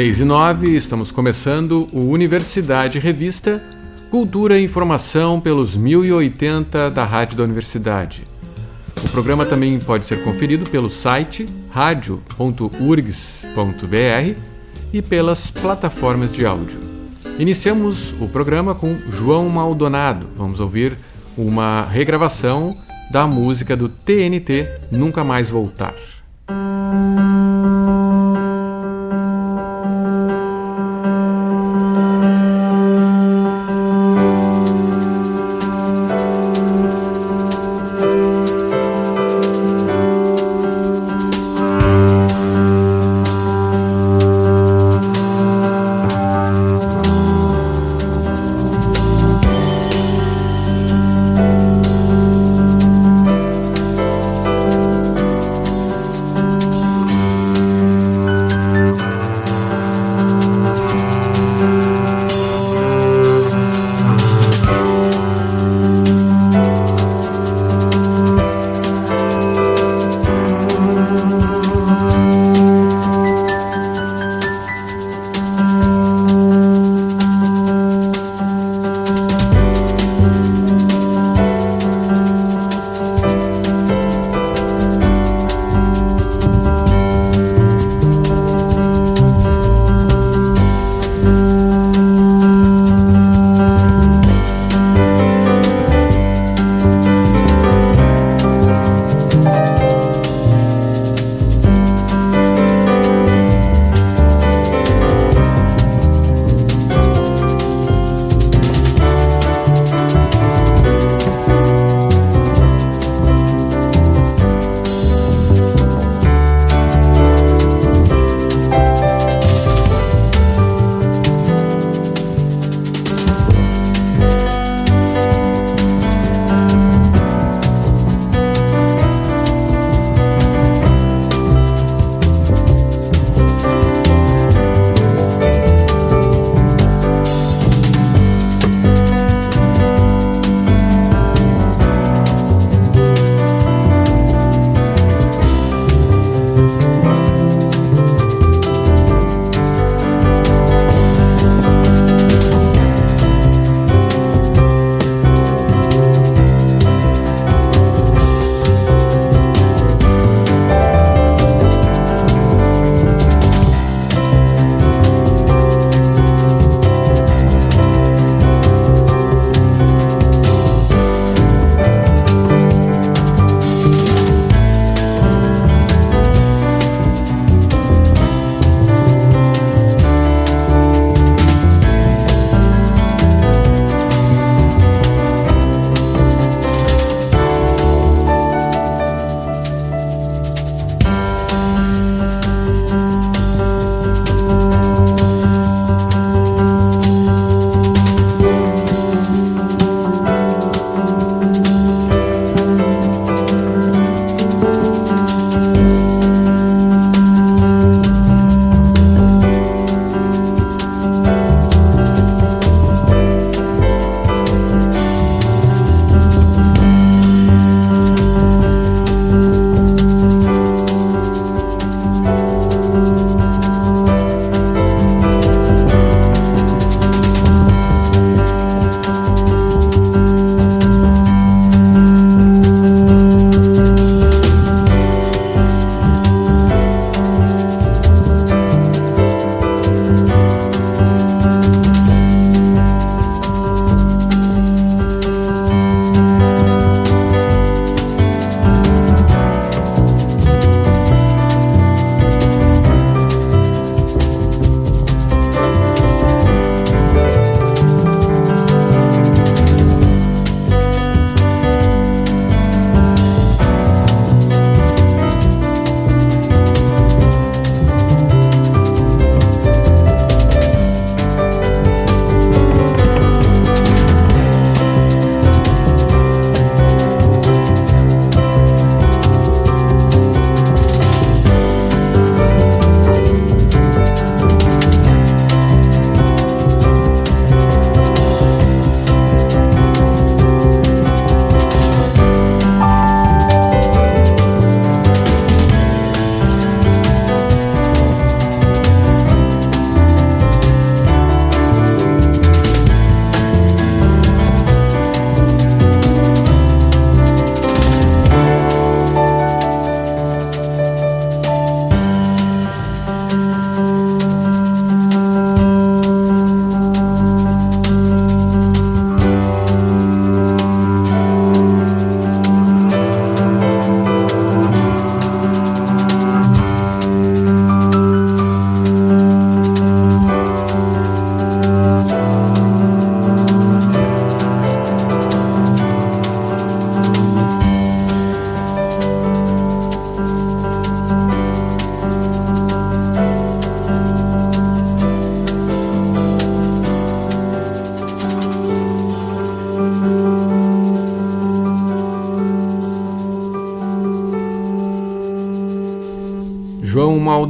6 e 9, estamos começando o Universidade Revista Cultura e Informação pelos 1080 da Rádio da Universidade. O programa também pode ser conferido pelo site radio.urgs.br e pelas plataformas de áudio. Iniciamos o programa com João Maldonado. Vamos ouvir uma regravação da música do TNT Nunca Mais Voltar.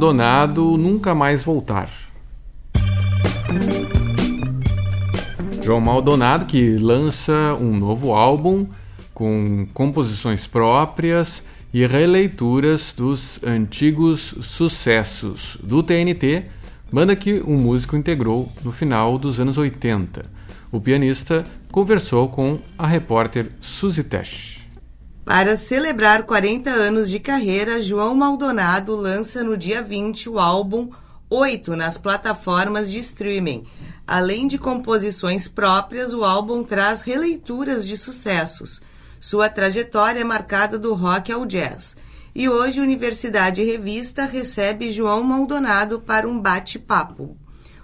João Maldonado nunca mais voltar. João Maldonado que lança um novo álbum com composições próprias e releituras dos antigos sucessos do TNT, banda que o músico integrou no final dos anos 80. O pianista conversou com a repórter Suzy Tesh. Para celebrar 40 anos de carreira, João Maldonado lança no dia 20 o álbum Oito nas plataformas de streaming. Além de composições próprias, o álbum traz releituras de sucessos. Sua trajetória é marcada do rock ao jazz. E hoje, Universidade Revista recebe João Maldonado para um bate-papo.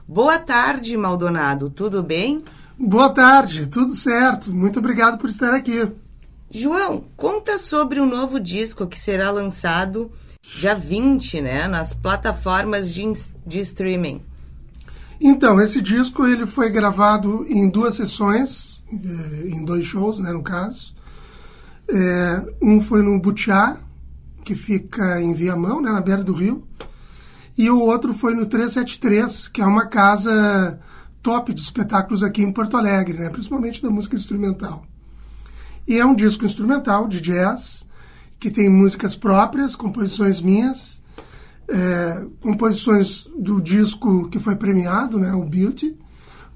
Boa tarde, Maldonado. Tudo bem? Boa tarde, tudo certo. Muito obrigado por estar aqui. João, conta sobre o novo disco que será lançado dia 20, né, nas plataformas de, de streaming. Então, esse disco ele foi gravado em duas sessões, eh, em dois shows, né, no caso. É, um foi no Butiá, que fica em Viamão, né, na beira do rio, e o outro foi no 373, que é uma casa top de espetáculos aqui em Porto Alegre, né, principalmente da música instrumental. E é um disco instrumental de jazz, que tem músicas próprias, composições minhas, é, composições do disco que foi premiado, né, o Beauty,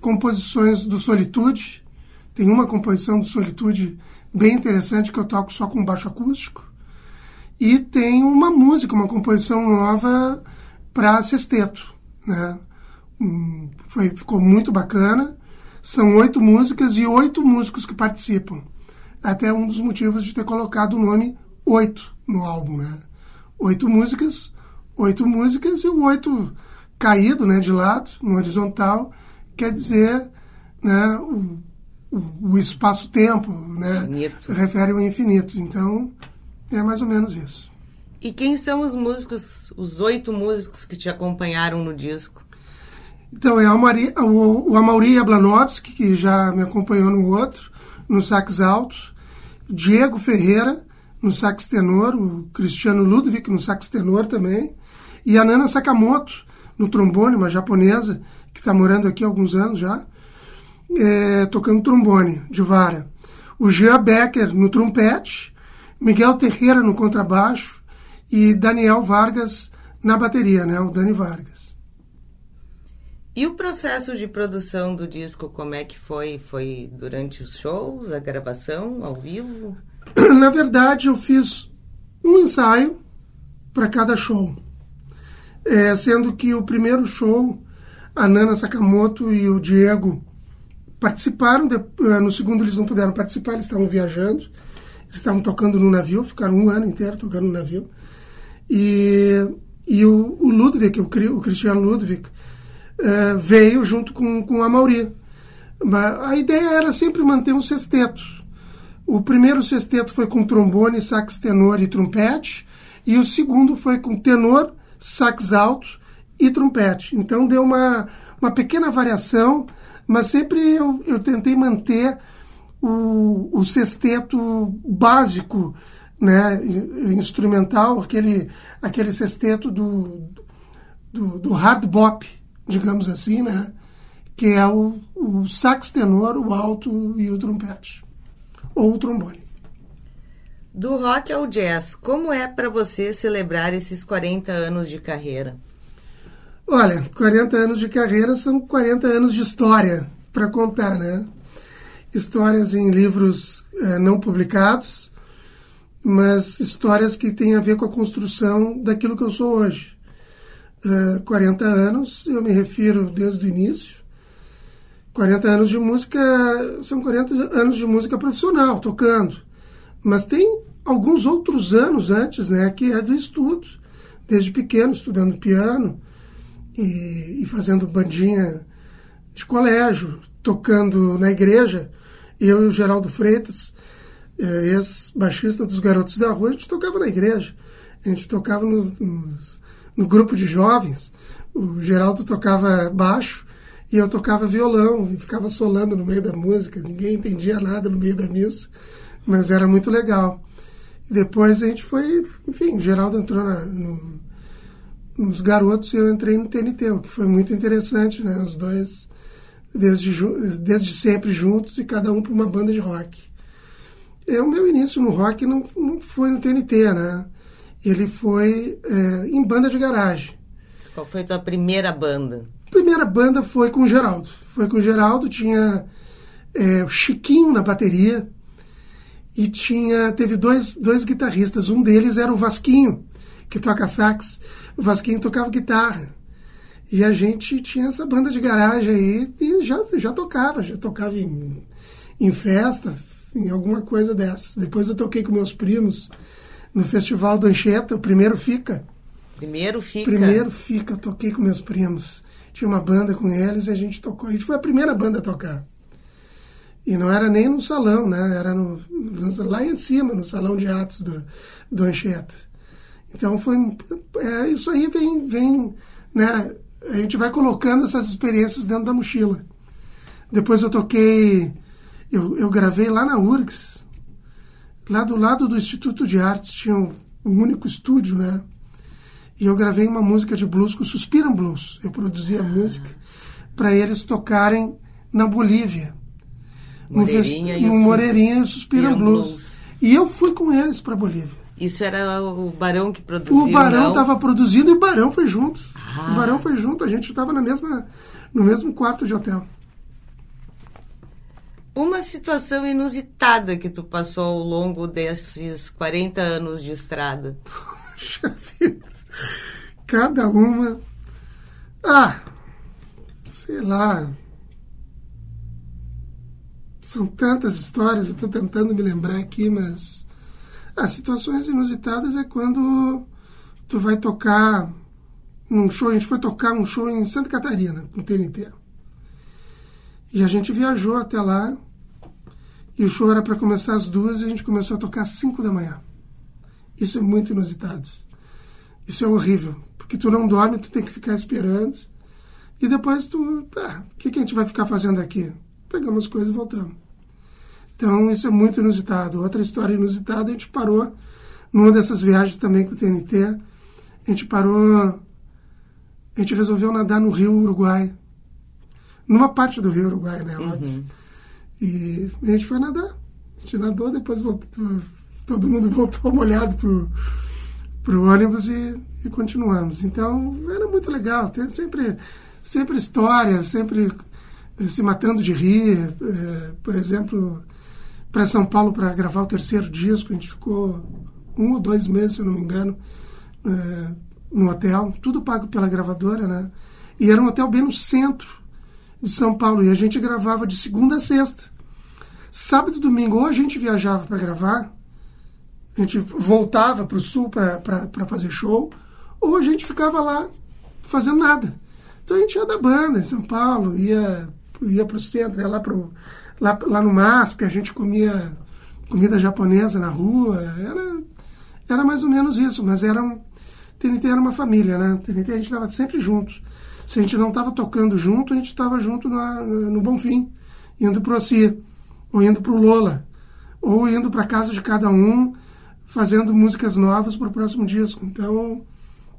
composições do Solitude, tem uma composição do Solitude bem interessante que eu toco só com baixo acústico, e tem uma música, uma composição nova para sexteto, né? Hum, foi, ficou muito bacana. São oito músicas e oito músicos que participam até um dos motivos de ter colocado o nome oito no álbum, né? Oito músicas, oito músicas e o oito caído, né, de lado, no horizontal, quer dizer, né, o, o, espaço-tempo, né, infinito. refere ao infinito. Então, é mais ou menos isso. E quem são os músicos, os oito músicos que te acompanharam no disco? Então, é Amari, o, o Amaury Ablanovski, que já me acompanhou no outro, no sax alto, Diego Ferreira no sax tenor, o Cristiano Ludwig no sax tenor também, e a Nana Sakamoto no trombone, uma japonesa que está morando aqui há alguns anos já, é, tocando trombone de vara. O Jean Becker no trompete, Miguel Terreira no contrabaixo e Daniel Vargas na bateria, né, o Dani Vargas. E o processo de produção do disco, como é que foi? Foi durante os shows, a gravação, ao vivo? Na verdade, eu fiz um ensaio para cada show. É, sendo que o primeiro show, a Nana Sakamoto e o Diego participaram, de, eh, no segundo eles não puderam participar, eles estavam viajando, eles estavam tocando no navio, ficaram um ano inteiro tocando no navio. E, e o, o Ludwig, o, o Cristiano Ludwig, uh, veio junto com, com a Mauri. A ideia era sempre manter um sexteto. O primeiro sexteto foi com trombone, sax tenor e trompete, e o segundo foi com tenor, sax alto e trompete. Então deu uma, uma pequena variação, mas sempre eu, eu tentei manter o, o sexteto básico, né, instrumental, aquele, aquele sexteto do, do, do hard bop, digamos assim, né? Que é o, o sax tenor, o alto e o trompete. Ou o trombone. Do rock ao jazz, como é para você celebrar esses 40 anos de carreira? Olha, 40 anos de carreira são 40 anos de história para contar, né? Histórias em livros eh, não publicados, mas histórias que têm a ver com a construção daquilo que eu sou hoje uh, 40 anos, eu me refiro desde o início. 40 anos de música são 40 anos de música profissional, tocando. Mas tem alguns outros anos antes, né, que é do estudo. Desde pequeno, estudando piano e, e fazendo bandinha de colégio, tocando na igreja. Eu e o Geraldo Freitas, eh, ex-baixista dos Garotos da Rua, a gente tocava na igreja. A gente tocava no, nos, no grupo de jovens, o Geraldo tocava baixo e eu tocava violão e ficava solando no meio da música. Ninguém entendia nada no meio da missa, mas era muito legal. E depois a gente foi, enfim, o Geraldo entrou na, no, nos garotos e eu entrei no TNT, o que foi muito interessante, né? Os dois desde, desde sempre juntos e cada um para uma banda de rock. O meu início no rock não, não foi no TNT, né? Ele foi é, em banda de garagem. Qual foi a tua primeira banda? Primeira banda foi com o Geraldo. Foi com o Geraldo, tinha é, o Chiquinho na bateria e tinha teve dois, dois guitarristas. Um deles era o Vasquinho, que toca sax. O Vasquinho tocava guitarra. E a gente tinha essa banda de garagem aí e já, já tocava, já tocava em, em festa, em alguma coisa dessas. Depois eu toquei com meus primos no Festival do Anchieta, o primeiro fica. Primeiro fica? Primeiro fica, toquei com meus primos. Tinha uma banda com eles e a gente tocou. A gente foi a primeira banda a tocar. E não era nem no salão, né? Era no, lá em cima, no salão de atos do, do Anchieta. Então foi. É, isso aí vem, vem. Né? A gente vai colocando essas experiências dentro da mochila. Depois eu toquei. Eu, eu gravei lá na URGS, lá do lado do Instituto de Artes, tinha um, um único estúdio, né? E eu gravei uma música de blues com Suspiram Blues. Eu produzi a música para eles tocarem na Bolívia. Moreirinha no, no Moreirinha e Suspiram Blues. Blues. E eu fui com eles para Bolívia. Isso era o Barão que produziu? O Barão estava produzindo e o Barão foi junto. Ah. O Barão foi junto, a gente estava na mesma, no mesmo quarto de hotel. Uma situação inusitada que tu passou ao longo desses 40 anos de estrada. Puxa vida. Cada uma. Ah, sei lá. São tantas histórias, eu estou tentando me lembrar aqui, mas. As situações inusitadas é quando tu vai tocar num show. A gente foi tocar um show em Santa Catarina, com TNT. E a gente viajou até lá. E o show era para começar às duas e a gente começou a tocar às cinco da manhã. Isso é muito inusitado. Isso é horrível, porque tu não dorme, tu tem que ficar esperando. E depois tu, tá, o que, que a gente vai ficar fazendo aqui? Pegamos as coisas e voltamos. Então isso é muito inusitado. Outra história inusitada, a gente parou numa dessas viagens também com o TNT. A gente parou, a gente resolveu nadar no Rio Uruguai. Numa parte do Rio Uruguai, né? Uhum. E a gente foi nadar. A gente nadou, depois voltou, todo mundo voltou molhado pro para o ônibus e, e, continuamos. Então era muito legal, tem sempre, sempre história, sempre se matando de rir. É, por exemplo, para São Paulo para gravar o terceiro disco, a gente ficou um ou dois meses, se eu não me engano, é, no hotel, tudo pago pela gravadora, né? E era um hotel bem no centro de São Paulo e a gente gravava de segunda a sexta. Sábado e domingo, ou a gente viajava para gravar, a gente voltava para o sul para fazer show, ou a gente ficava lá fazendo nada. Então a gente ia da banda em São Paulo, ia, ia para o centro, ia lá, pro, lá, lá no MASP, a gente comia comida japonesa na rua, era, era mais ou menos isso, mas era um, TNT era uma família, né? TNT a gente estava sempre junto. Se a gente não estava tocando junto, a gente estava junto na, no Bonfim, indo para o Oci, ou indo para o Lola, ou indo para casa de cada um, fazendo músicas novas para o próximo disco. Então,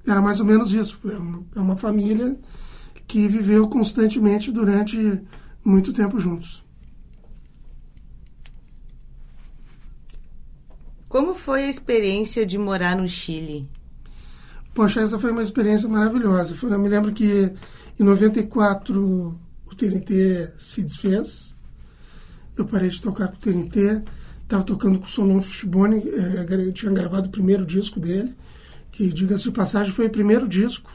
era mais ou menos isso. É uma família que viveu constantemente durante muito tempo juntos. Como foi a experiência de morar no Chile? Poxa, essa foi uma experiência maravilhosa. Eu me lembro que em 94 o TNT se desfez. Eu parei de tocar com o TNT estava tocando com o Solon Fishbone, é, tinha gravado o primeiro disco dele, que, diga-se de passagem, foi o primeiro disco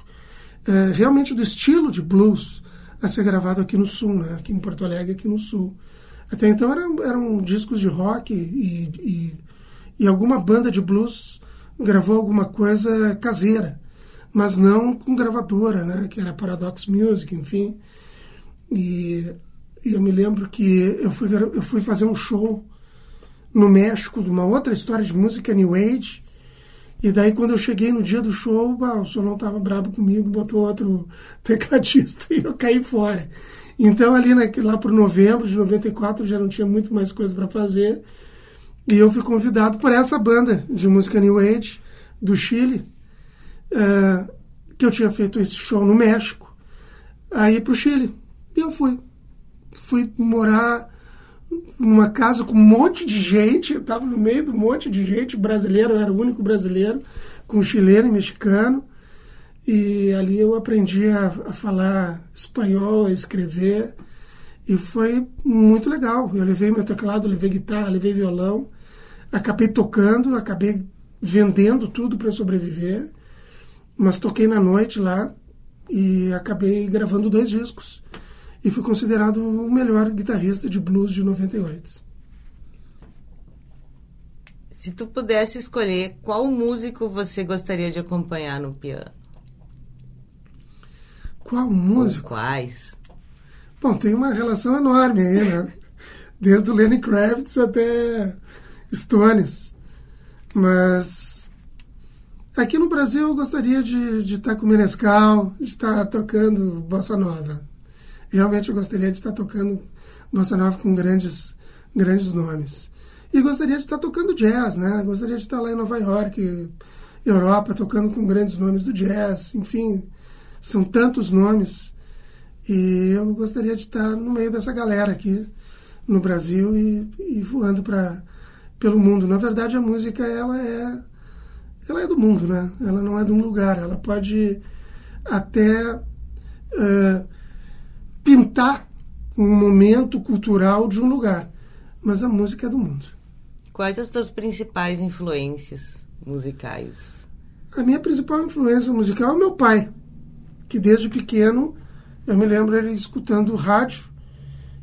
é, realmente do estilo de blues a ser gravado aqui no Sul, né? aqui em Porto Alegre, aqui no Sul. Até então eram, eram discos de rock e, e, e alguma banda de blues gravou alguma coisa caseira, mas não com gravadora, né? que era Paradox Music, enfim. E, e eu me lembro que eu fui, eu fui fazer um show no México, de uma outra história de música New Age. E daí, quando eu cheguei no dia do show, bah, o Solon estava brabo comigo, botou outro tecladista e eu caí fora. Então, ali na, lá por novembro de 94, já não tinha muito mais coisa para fazer. E eu fui convidado por essa banda de música New Age do Chile, uh, que eu tinha feito esse show no México, a ir para o Chile. E eu fui. Fui morar numa casa com um monte de gente, eu estava no meio de um monte de gente, brasileiro, eu era o único brasileiro, com chileno e mexicano. E ali eu aprendi a, a falar espanhol, a escrever. E foi muito legal. Eu levei meu teclado, levei guitarra, levei violão. Acabei tocando, acabei vendendo tudo para sobreviver. Mas toquei na noite lá e acabei gravando dois discos. E fui considerado o melhor guitarrista de blues de 98. Se tu pudesse escolher qual músico você gostaria de acompanhar no piano? Qual músico? Ou quais? Bom, tem uma relação enorme aí, né? Desde o Lenny Kravitz até Stones. Mas aqui no Brasil eu gostaria de, de estar com o Menescal, de estar tocando Bossa Nova. Realmente eu gostaria de estar tocando Bossa Nova com grandes, grandes nomes. E gostaria de estar tocando jazz, né? Gostaria de estar lá em Nova York, Europa, tocando com grandes nomes do jazz. Enfim, são tantos nomes. E eu gostaria de estar no meio dessa galera aqui no Brasil e, e voando para pelo mundo. Na verdade, a música ela é ela é do mundo, né? Ela não é de um lugar. Ela pode até uh, pintar um momento cultural de um lugar, mas a música é do mundo. Quais as tuas principais influências musicais? A minha principal influência musical é meu pai, que desde pequeno eu me lembro ele escutando rádio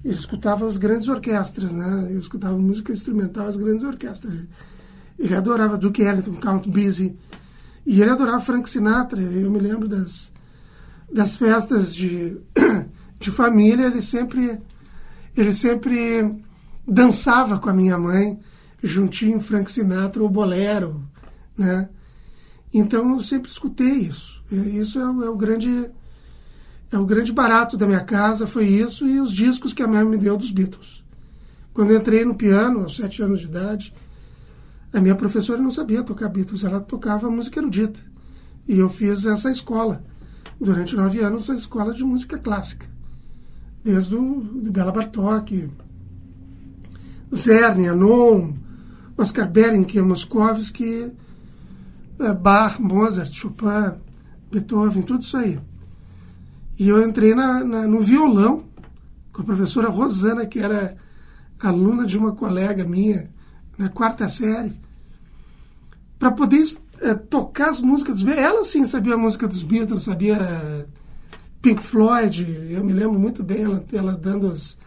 ele escutava as grandes orquestras, né? Eu escutava música instrumental, as grandes orquestras. Ele, adorava Duke Ellington, Count Basie, e ele adorava Frank Sinatra. Eu me lembro das, das festas de, de família, ele sempre, ele sempre dançava com a minha mãe, juntinho Frank Sinatra ou Bolero, né? Então eu sempre escutei isso. Isso é o, é o grande é o grande barato da minha casa foi isso e os discos que a minha mãe me deu dos Beatles. Quando entrei no piano, aos sete anos de idade, a minha professora não sabia tocar Beatles, ela tocava música erudita. E eu fiz essa escola, durante nove anos, a escola de música clássica. Desde o de Bela Bartok, Zernia, Non, Oscar Berenke, Moskovski, eh, Bach, Mozart, Chopin, Beethoven, tudo isso aí. E eu entrei na, na, no violão com a professora Rosana, que era aluna de uma colega minha na quarta série, para poder é, tocar as músicas dos Beatles. Ela sim sabia a música dos Beatles, sabia Pink Floyd, eu me lembro muito bem ela, ela dando os,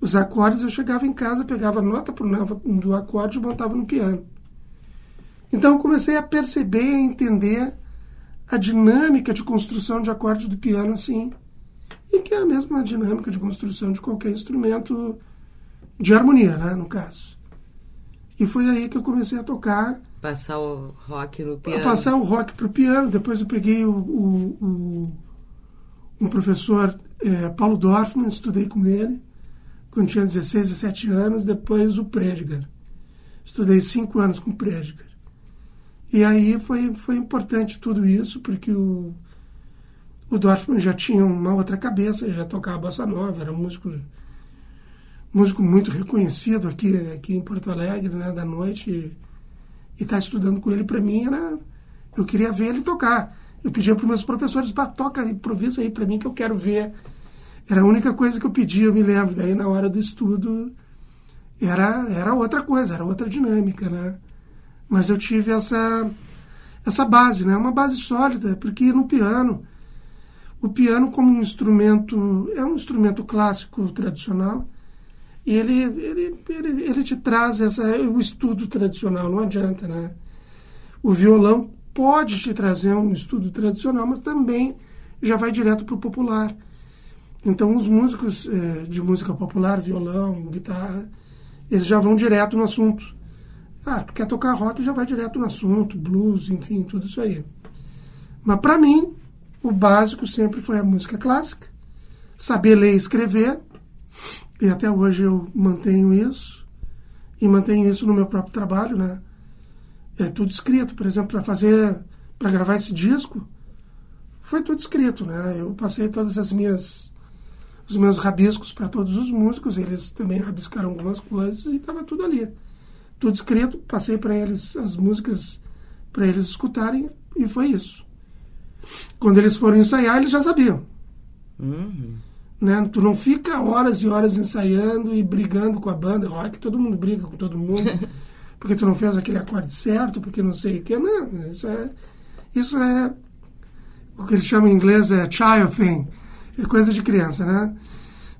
os acordes. Eu chegava em casa, pegava nota por nota do acorde e montava no piano. Então eu comecei a perceber, a entender a dinâmica de construção de acorde do piano assim, e que é a mesma dinâmica de construção de qualquer instrumento de harmonia, né, no caso. E foi aí que eu comecei a tocar. Passar o rock no piano. Passar o rock para o piano. Depois eu peguei o, o, o um professor, é, Paulo Dorfman, estudei com ele quando tinha 16, 17 anos. Depois o Prediger. Estudei cinco anos com o Prediger. E aí foi, foi importante tudo isso, porque o, o Dorfman já tinha uma outra cabeça, já tocava bossa nova, era músico, músico muito reconhecido aqui, aqui em Porto Alegre, né, da noite. E estar tá estudando com ele, para mim, era. Eu queria ver ele tocar. Eu pedia para meus professores, para toca, improvisa aí para mim que eu quero ver. Era a única coisa que eu pedia, eu me lembro. Daí, na hora do estudo, era, era outra coisa, era outra dinâmica, né? Mas eu tive essa, essa base, né? Uma base sólida, porque no piano, o piano como um instrumento, é um instrumento clássico, tradicional, e ele, ele, ele, ele te traz essa, o estudo tradicional, não adianta, né? O violão pode te trazer um estudo tradicional, mas também já vai direto para o popular. Então, os músicos é, de música popular, violão, guitarra, eles já vão direto no assunto. Ah, tu quer tocar rock, já vai direto no assunto, blues, enfim, tudo isso aí. Mas para mim, o básico sempre foi a música clássica, saber ler e escrever, e até hoje eu mantenho isso, e mantenho isso no meu próprio trabalho, né? É tudo escrito, por exemplo, para fazer, para gravar esse disco, foi tudo escrito, né? Eu passei todas as minhas os meus rabiscos para todos os músicos, eles também rabiscaram algumas coisas e estava tudo ali. Tudo escrito, passei para eles as músicas para eles escutarem e foi isso. Quando eles foram ensaiar, eles já sabiam. Uhum. Né? Tu não fica horas e horas ensaiando e brigando com a banda, rock, todo mundo briga com todo mundo, porque tu não fez aquele acorde certo, porque não sei o que. Não, isso é, isso é o que eles chamam em inglês é child thing, é coisa de criança, né?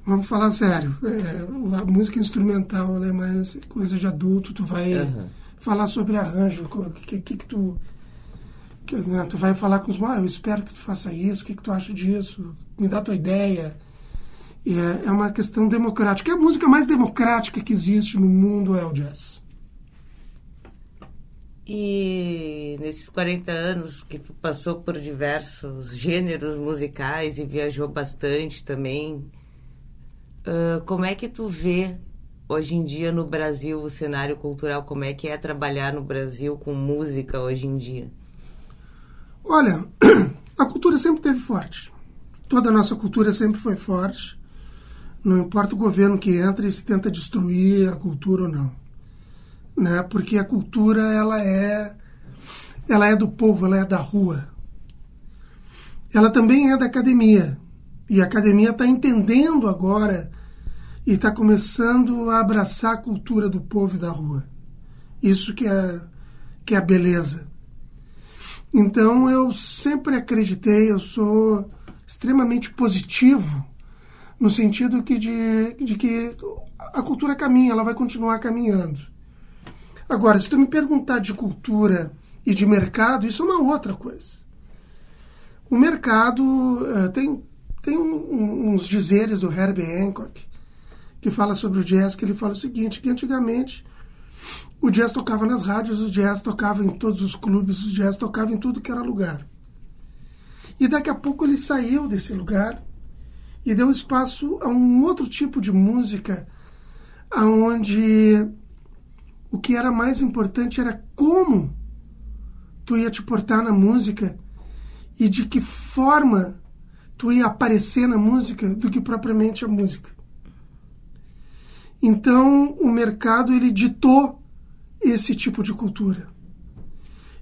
Vamos falar sério, é, a música instrumental é mais coisa de adulto, tu vai uhum. falar sobre arranjo, o que, que, que tu que, né, tu vai falar com os ah, eu espero que tu faça isso, o que, que tu acha disso, me dá tua ideia. E é, é uma questão democrática. É a música mais democrática que existe no mundo é o jazz. E nesses 40 anos que tu passou por diversos gêneros musicais e viajou bastante também, uh, como é que tu vê hoje em dia no Brasil o cenário cultural? Como é que é trabalhar no Brasil com música hoje em dia? Olha, a cultura sempre teve forte. Toda a nossa cultura sempre foi forte. Não importa o governo que entra e se tenta destruir a cultura ou não. Né? Porque a cultura ela é ela é do povo, ela é da rua. Ela também é da academia. E a academia está entendendo agora e está começando a abraçar a cultura do povo e da rua. Isso que é, que é a beleza. Então eu sempre acreditei, eu sou extremamente positivo no sentido que de, de que a cultura caminha, ela vai continuar caminhando. Agora, se tu me perguntar de cultura e de mercado, isso é uma outra coisa. O mercado uh, tem, tem um, uns dizeres do Herbie Hancock que fala sobre o jazz, que ele fala o seguinte, que antigamente o jazz tocava nas rádios, o jazz tocava em todos os clubes, o jazz tocava em tudo que era lugar. E daqui a pouco ele saiu desse lugar e deu espaço a um outro tipo de música, aonde o que era mais importante era como tu ia te portar na música e de que forma tu ia aparecer na música do que propriamente a música. Então, o mercado ele ditou esse tipo de cultura.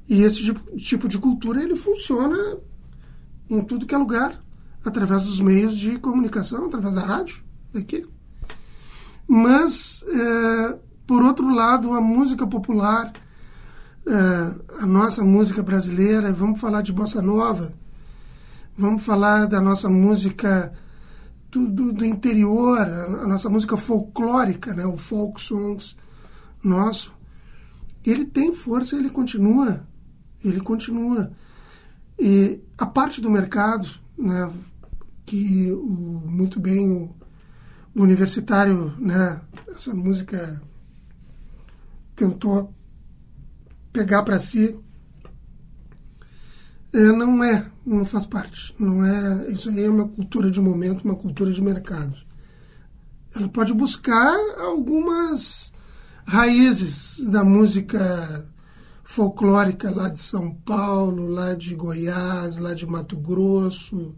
E esse tipo de cultura ele funciona em tudo que é lugar, através dos meios de comunicação, através da rádio, daqui. Mas, é, por outro lado, a música popular, é, a nossa música brasileira, vamos falar de bossa nova, vamos falar da nossa música do, do, interior, a nossa música folclórica, né, o folk songs nosso, ele tem força, ele continua, ele continua. E a parte do mercado, né, que o, muito bem o, o universitário, né, essa música tentou pegar para si, é, não é, não faz parte. Não é, isso aí é uma cultura de momento, uma cultura de mercado. Ela pode buscar algumas raízes da música folclórica lá de São Paulo, lá de Goiás, lá de Mato Grosso,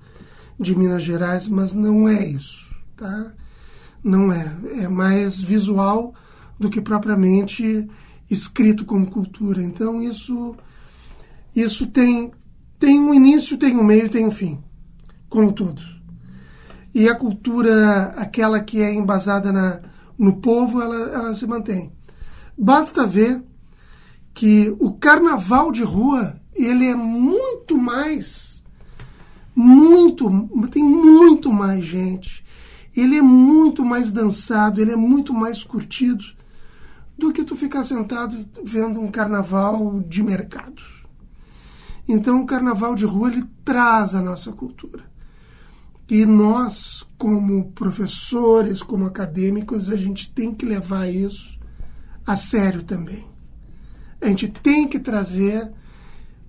de Minas Gerais, mas não é isso, tá? Não é. É mais visual do que propriamente escrito como cultura. Então isso isso tem tem um início, tem um meio, tem um fim, como tudo. E a cultura, aquela que é embasada na, no povo, ela, ela se mantém. Basta ver que o carnaval de rua ele é muito mais, muito, tem muito mais gente, ele é muito mais dançado, ele é muito mais curtido do que tu ficar sentado vendo um carnaval de mercado. Então o carnaval de rua ele traz a nossa cultura. E nós, como professores, como acadêmicos, a gente tem que levar isso a sério também. A gente tem que trazer,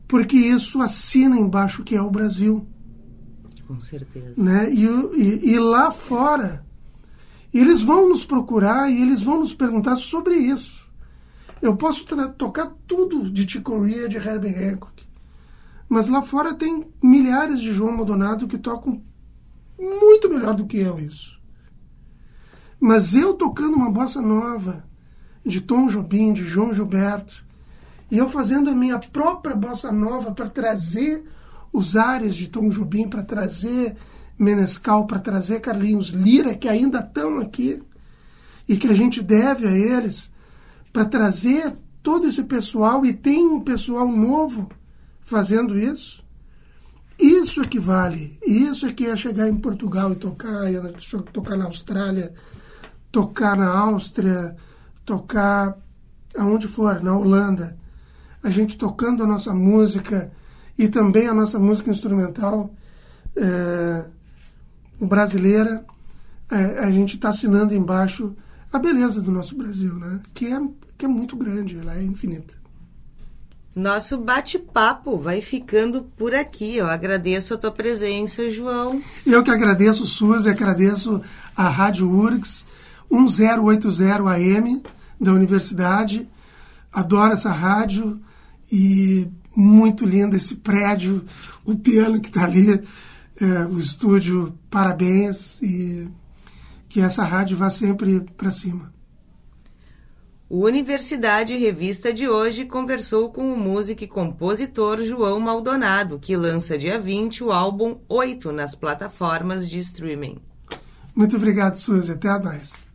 porque isso assina embaixo que é o Brasil. Com certeza. Né? E, e, e lá fora, eles vão nos procurar e eles vão nos perguntar sobre isso. Eu posso tocar tudo de Chick Corea, de Herbie Hancock, Mas lá fora tem milhares de João Maldonado que tocam muito melhor do que eu isso. Mas eu tocando uma bossa nova de Tom Jobim, de João Gilberto, e eu fazendo a minha própria bossa nova para trazer os ares de Tom Jobim, para trazer Menescal, para trazer Carlinhos Lira, que ainda estão aqui, e que a gente deve a eles, para trazer todo esse pessoal, e tem um pessoal novo fazendo isso. Isso é que vale. Isso é que é chegar em Portugal e tocar, tocar na Austrália, tocar na Áustria, tocar aonde for, na Holanda. A gente tocando a nossa música e também a nossa música instrumental é, brasileira, é, a gente está assinando embaixo a beleza do nosso Brasil, né? que, é, que é muito grande, ela é infinita. Nosso bate-papo vai ficando por aqui. Eu agradeço a tua presença, João. Eu que agradeço, Suzy, agradeço a Rádio URGS 1080 AM da universidade. Adoro essa rádio e muito lindo esse prédio, o piano que está ali, é, o estúdio. Parabéns e que essa rádio vá sempre para cima. O Universidade Revista de hoje conversou com o músico e compositor João Maldonado, que lança dia 20 o álbum 8 nas plataformas de streaming. Muito obrigado, Suzy. Até mais.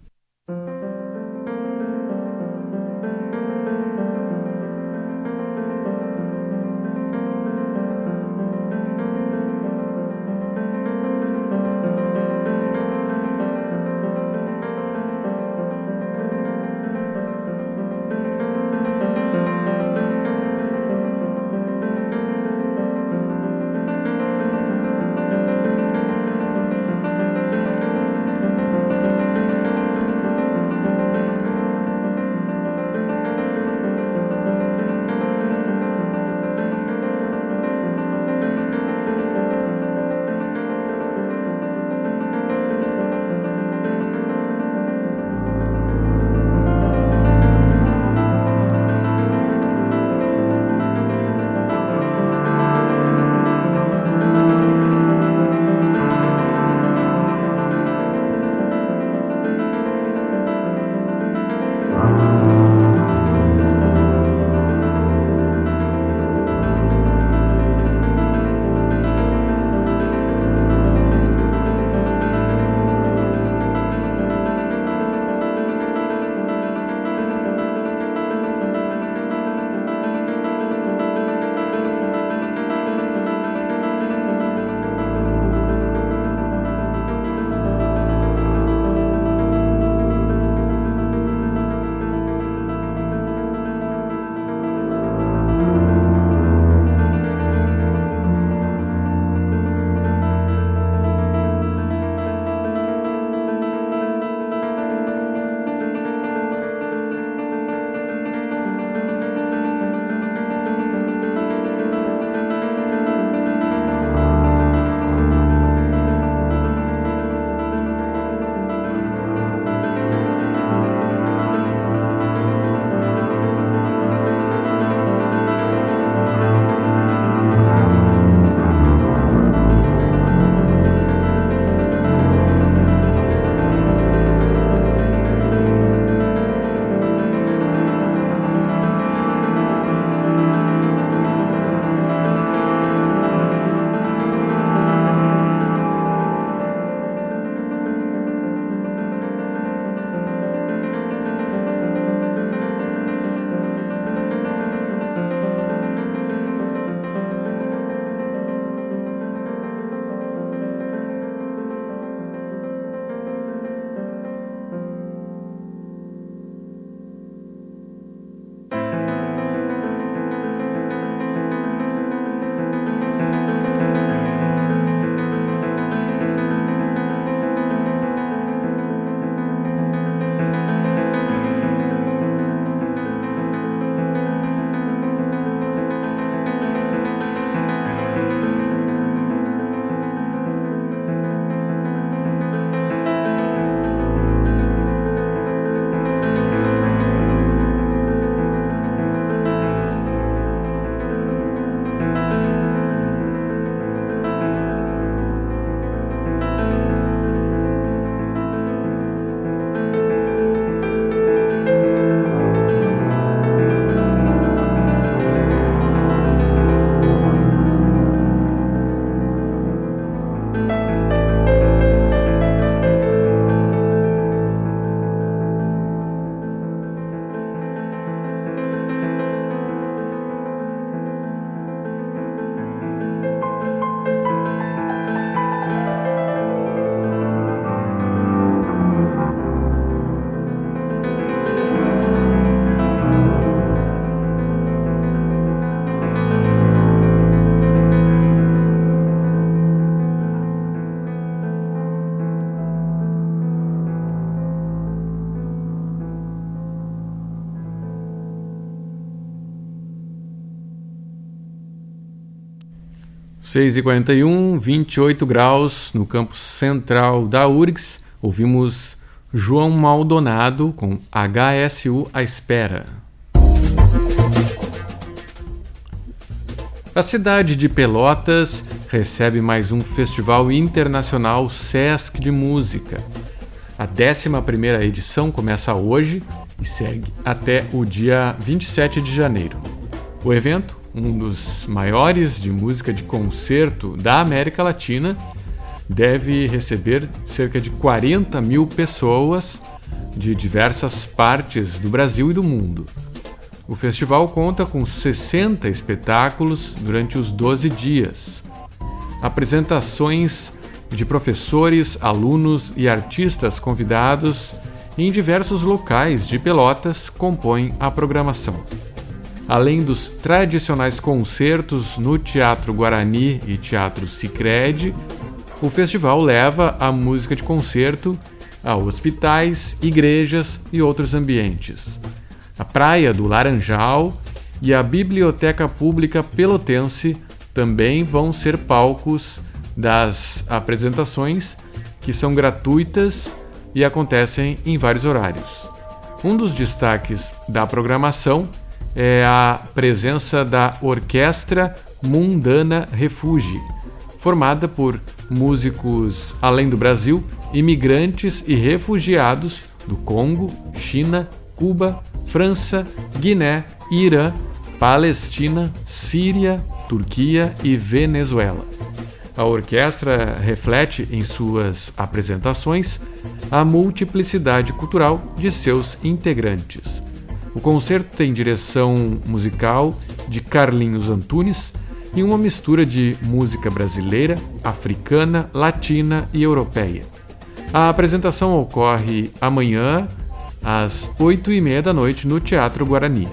6h41, 28 graus no campus central da URGS. Ouvimos João Maldonado com HSU à espera. A cidade de Pelotas recebe mais um Festival Internacional Sesc de Música. A 11ª edição começa hoje e segue até o dia 27 de janeiro. O evento um dos maiores de música de concerto da América Latina, deve receber cerca de 40 mil pessoas de diversas partes do Brasil e do mundo. O festival conta com 60 espetáculos durante os 12 dias. Apresentações de professores, alunos e artistas convidados em diversos locais de Pelotas compõem a programação. Além dos tradicionais concertos no Teatro Guarani e Teatro Sicredi, o festival leva a música de concerto a hospitais, igrejas e outros ambientes. A Praia do Laranjal e a Biblioteca Pública Pelotense também vão ser palcos das apresentações, que são gratuitas e acontecem em vários horários. Um dos destaques da programação é a presença da Orquestra Mundana Refugi, formada por músicos além do Brasil, imigrantes e refugiados do Congo, China, Cuba, França, Guiné, Irã, Palestina, Síria, Turquia e Venezuela. A orquestra reflete em suas apresentações a multiplicidade cultural de seus integrantes. O concerto tem direção musical de Carlinhos Antunes e uma mistura de música brasileira, africana, latina e europeia. A apresentação ocorre amanhã, às oito e meia da noite, no Teatro Guarani.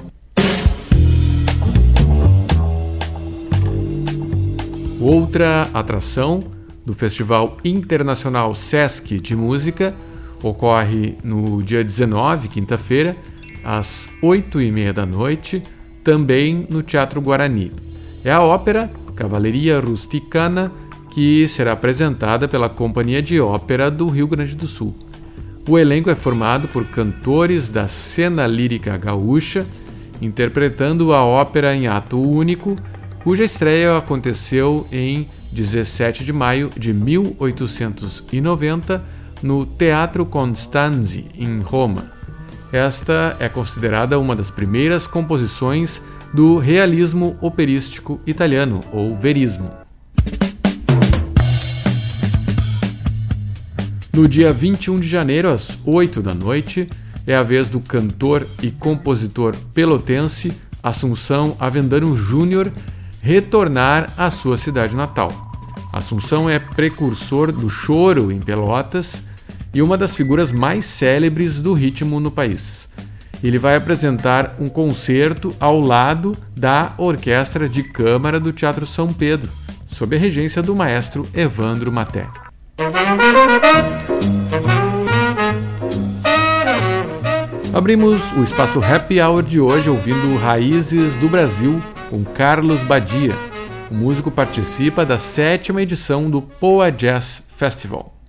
Outra atração do Festival Internacional Sesc de Música ocorre no dia 19, quinta-feira, às oito e meia da noite, também no Teatro Guarani. É a ópera Cavalaria Rusticana, que será apresentada pela Companhia de Ópera do Rio Grande do Sul. O elenco é formado por cantores da cena lírica gaúcha, interpretando a ópera em ato único, cuja estreia aconteceu em 17 de maio de 1890 no Teatro Constanzi, em Roma. Esta é considerada uma das primeiras composições do realismo operístico italiano, ou verismo. No dia 21 de janeiro, às 8 da noite, é a vez do cantor e compositor pelotense Assunção Avendano Júnior retornar à sua cidade natal. Assunção é precursor do choro em Pelotas e uma das figuras mais célebres do ritmo no país. Ele vai apresentar um concerto ao lado da Orquestra de Câmara do Teatro São Pedro, sob a regência do maestro Evandro Maté. Abrimos o espaço Happy Hour de hoje ouvindo Raízes do Brasil com Carlos Badia. O músico participa da sétima edição do Poa Jazz Festival.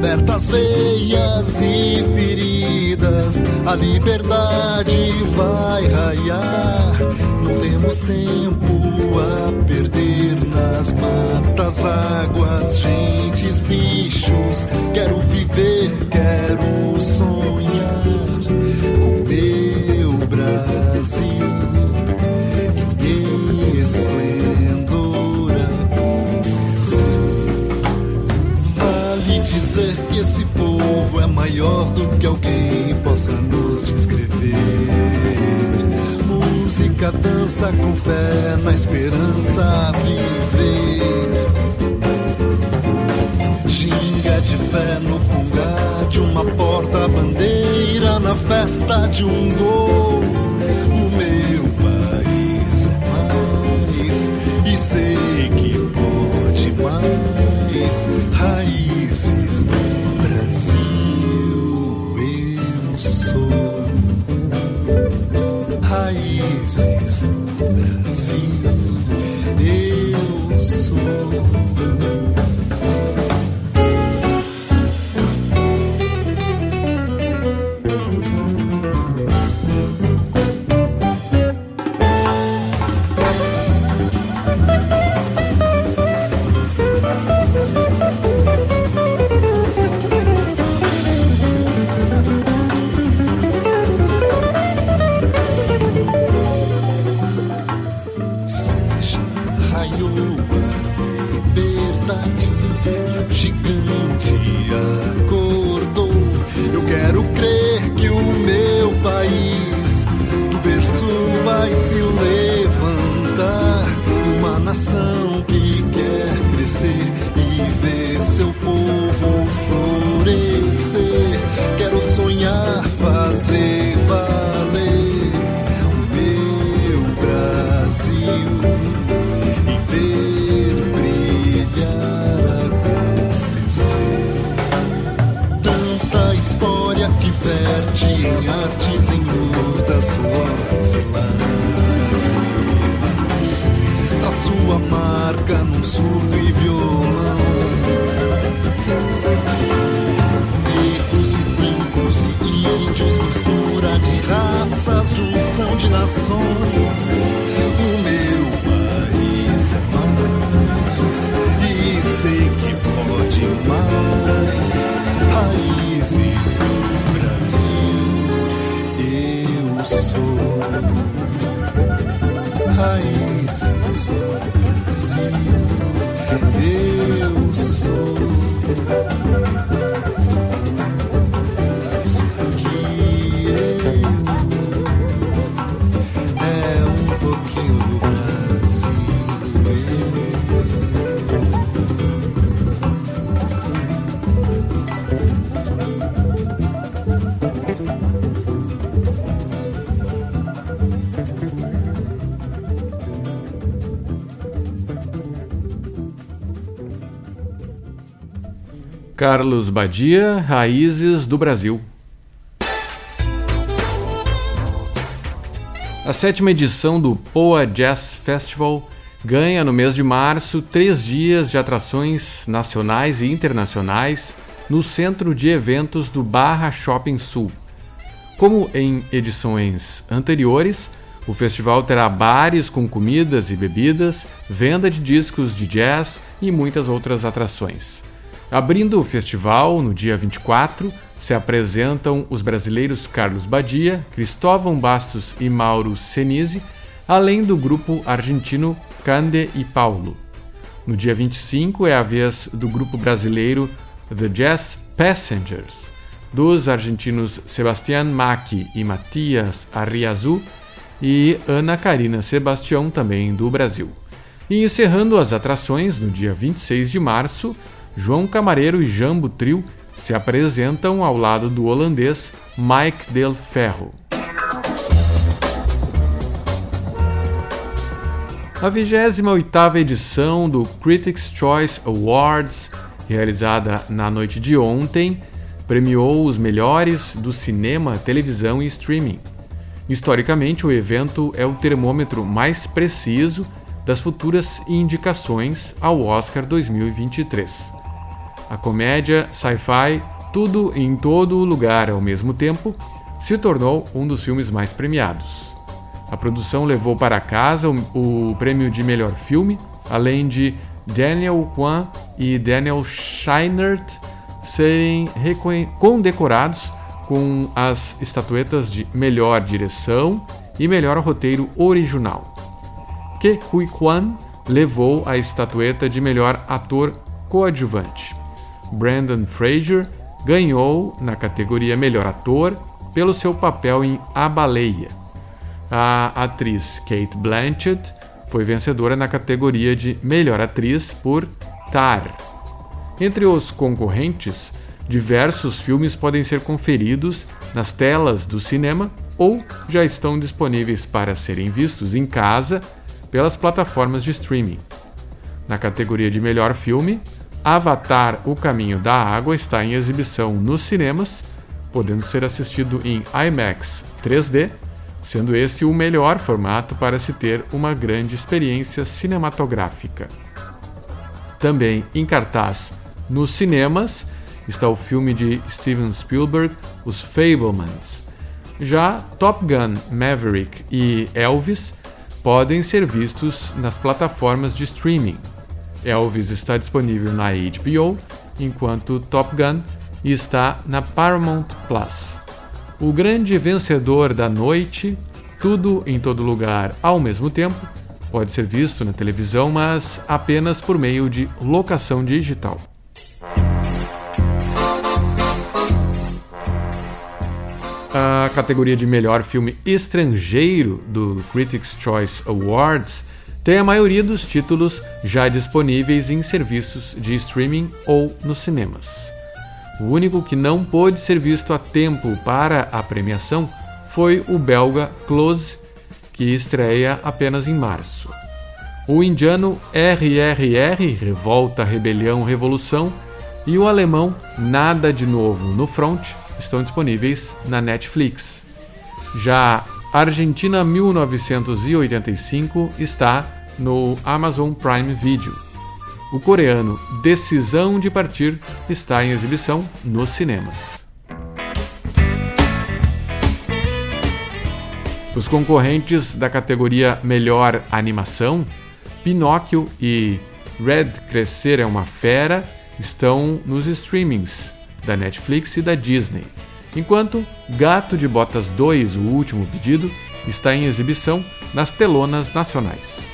Abertas veias a liberdade vai raiar. Não temos tempo a perder nas matas, águas, gentes, bichos. Quero viver, quero sonhar com meu Brasil maior do que alguém possa nos descrever. Música, dança com fé, na esperança viver. Ginga de fé no pungá de uma porta-bandeira na festa de um gol. O meu país é mais e sei que pode mais. Raízes Carlos Badia, Raízes do Brasil. A sétima edição do Poa Jazz Festival ganha no mês de março três dias de atrações nacionais e internacionais no centro de eventos do Barra Shopping Sul. Como em edições anteriores, o festival terá bares com comidas e bebidas, venda de discos de jazz e muitas outras atrações. Abrindo o festival, no dia 24, se apresentam os brasileiros Carlos Badia, Cristóvão Bastos e Mauro Senise, além do grupo argentino Cande e Paulo. No dia 25 é a vez do grupo brasileiro The Jazz Passengers, dos argentinos Sebastián Macchi e Matias Arriazu e Ana Karina Sebastião, também do Brasil. E encerrando as atrações, no dia 26 de março, João Camareiro e Jambo Trio se apresentam ao lado do holandês Mike Del Ferro. A 28ª edição do Critics' Choice Awards, realizada na noite de ontem, premiou os melhores do cinema, televisão e streaming. Historicamente, o evento é o termômetro mais preciso das futuras indicações ao Oscar 2023. A comédia sci-fi Tudo em Todo Lugar ao mesmo tempo se tornou um dos filmes mais premiados. A produção levou para casa o, o prêmio de melhor filme, além de Daniel Kwan e Daniel Scheinert serem condecorados com as estatuetas de melhor direção e melhor roteiro original. Ke Hui Kwan levou a estatueta de melhor ator coadjuvante. Brandon Fraser ganhou na categoria melhor ator pelo seu papel em A Baleia. A atriz Kate Blanchett foi vencedora na categoria de melhor atriz por Tar. Entre os concorrentes, diversos filmes podem ser conferidos nas telas do cinema ou já estão disponíveis para serem vistos em casa pelas plataformas de streaming. Na categoria de melhor filme, Avatar: O Caminho da Água está em exibição nos cinemas, podendo ser assistido em IMAX 3D, sendo esse o melhor formato para se ter uma grande experiência cinematográfica. Também em cartaz nos cinemas está o filme de Steven Spielberg, Os Fablemans. Já Top Gun, Maverick e Elvis podem ser vistos nas plataformas de streaming. Elvis está disponível na HBO, enquanto Top Gun está na Paramount Plus. O grande vencedor da noite, tudo em todo lugar ao mesmo tempo, pode ser visto na televisão, mas apenas por meio de locação digital. A categoria de melhor filme estrangeiro do Critics' Choice Awards tem a maioria dos títulos já disponíveis em serviços de streaming ou nos cinemas. O único que não pôde ser visto a tempo para a premiação foi o belga Close, que estreia apenas em março. O indiano RRR, Revolta, Rebelião, Revolução, e o alemão Nada de Novo no Front, estão disponíveis na Netflix. Já Argentina 1985 está no Amazon Prime Video. O coreano Decisão de Partir está em exibição nos cinemas. Os concorrentes da categoria Melhor Animação, Pinóquio e Red Crescer é uma Fera, estão nos streamings da Netflix e da Disney, enquanto Gato de Botas 2, o último pedido, está em exibição nas telonas nacionais.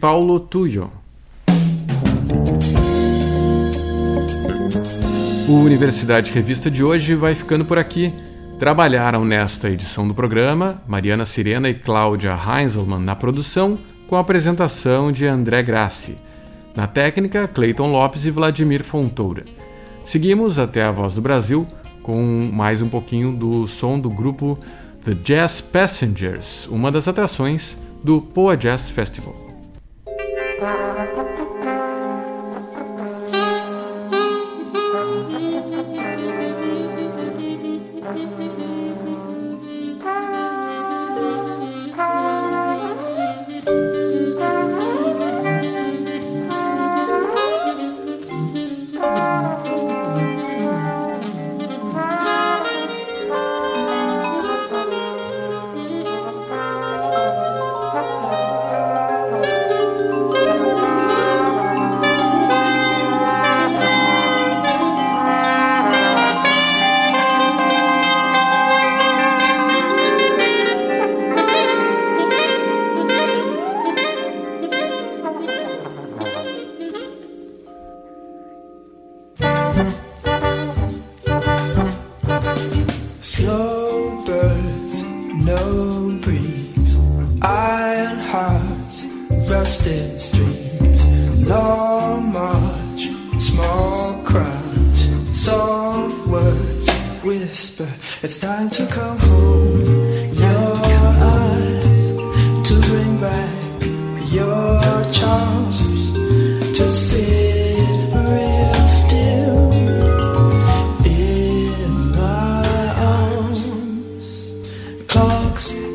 Paulo Tuyo. O Universidade Revista de hoje vai ficando por aqui. Trabalharam nesta edição do programa Mariana Sirena e Cláudia Heinzelmann na produção, com a apresentação de André Grassi. Na técnica, Cleiton Lopes e Vladimir Fontoura. Seguimos até a Voz do Brasil com mais um pouquinho do som do grupo The Jazz Passengers, uma das atrações do Poa Jazz Festival.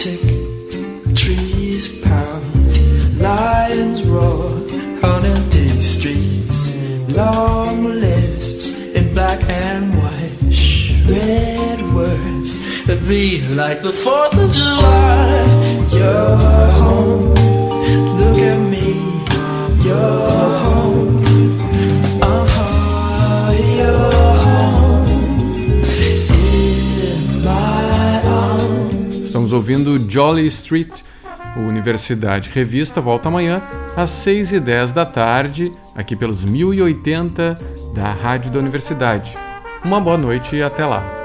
tick, trees pound, lions roar on empty streets, long lists in black and white, red words that read like the 4th of July. You're home, look at me, you're home. Ouvindo Jolly Street. Universidade Revista volta amanhã às 6 e 10 da tarde, aqui pelos 1080 da Rádio da Universidade. Uma boa noite e até lá.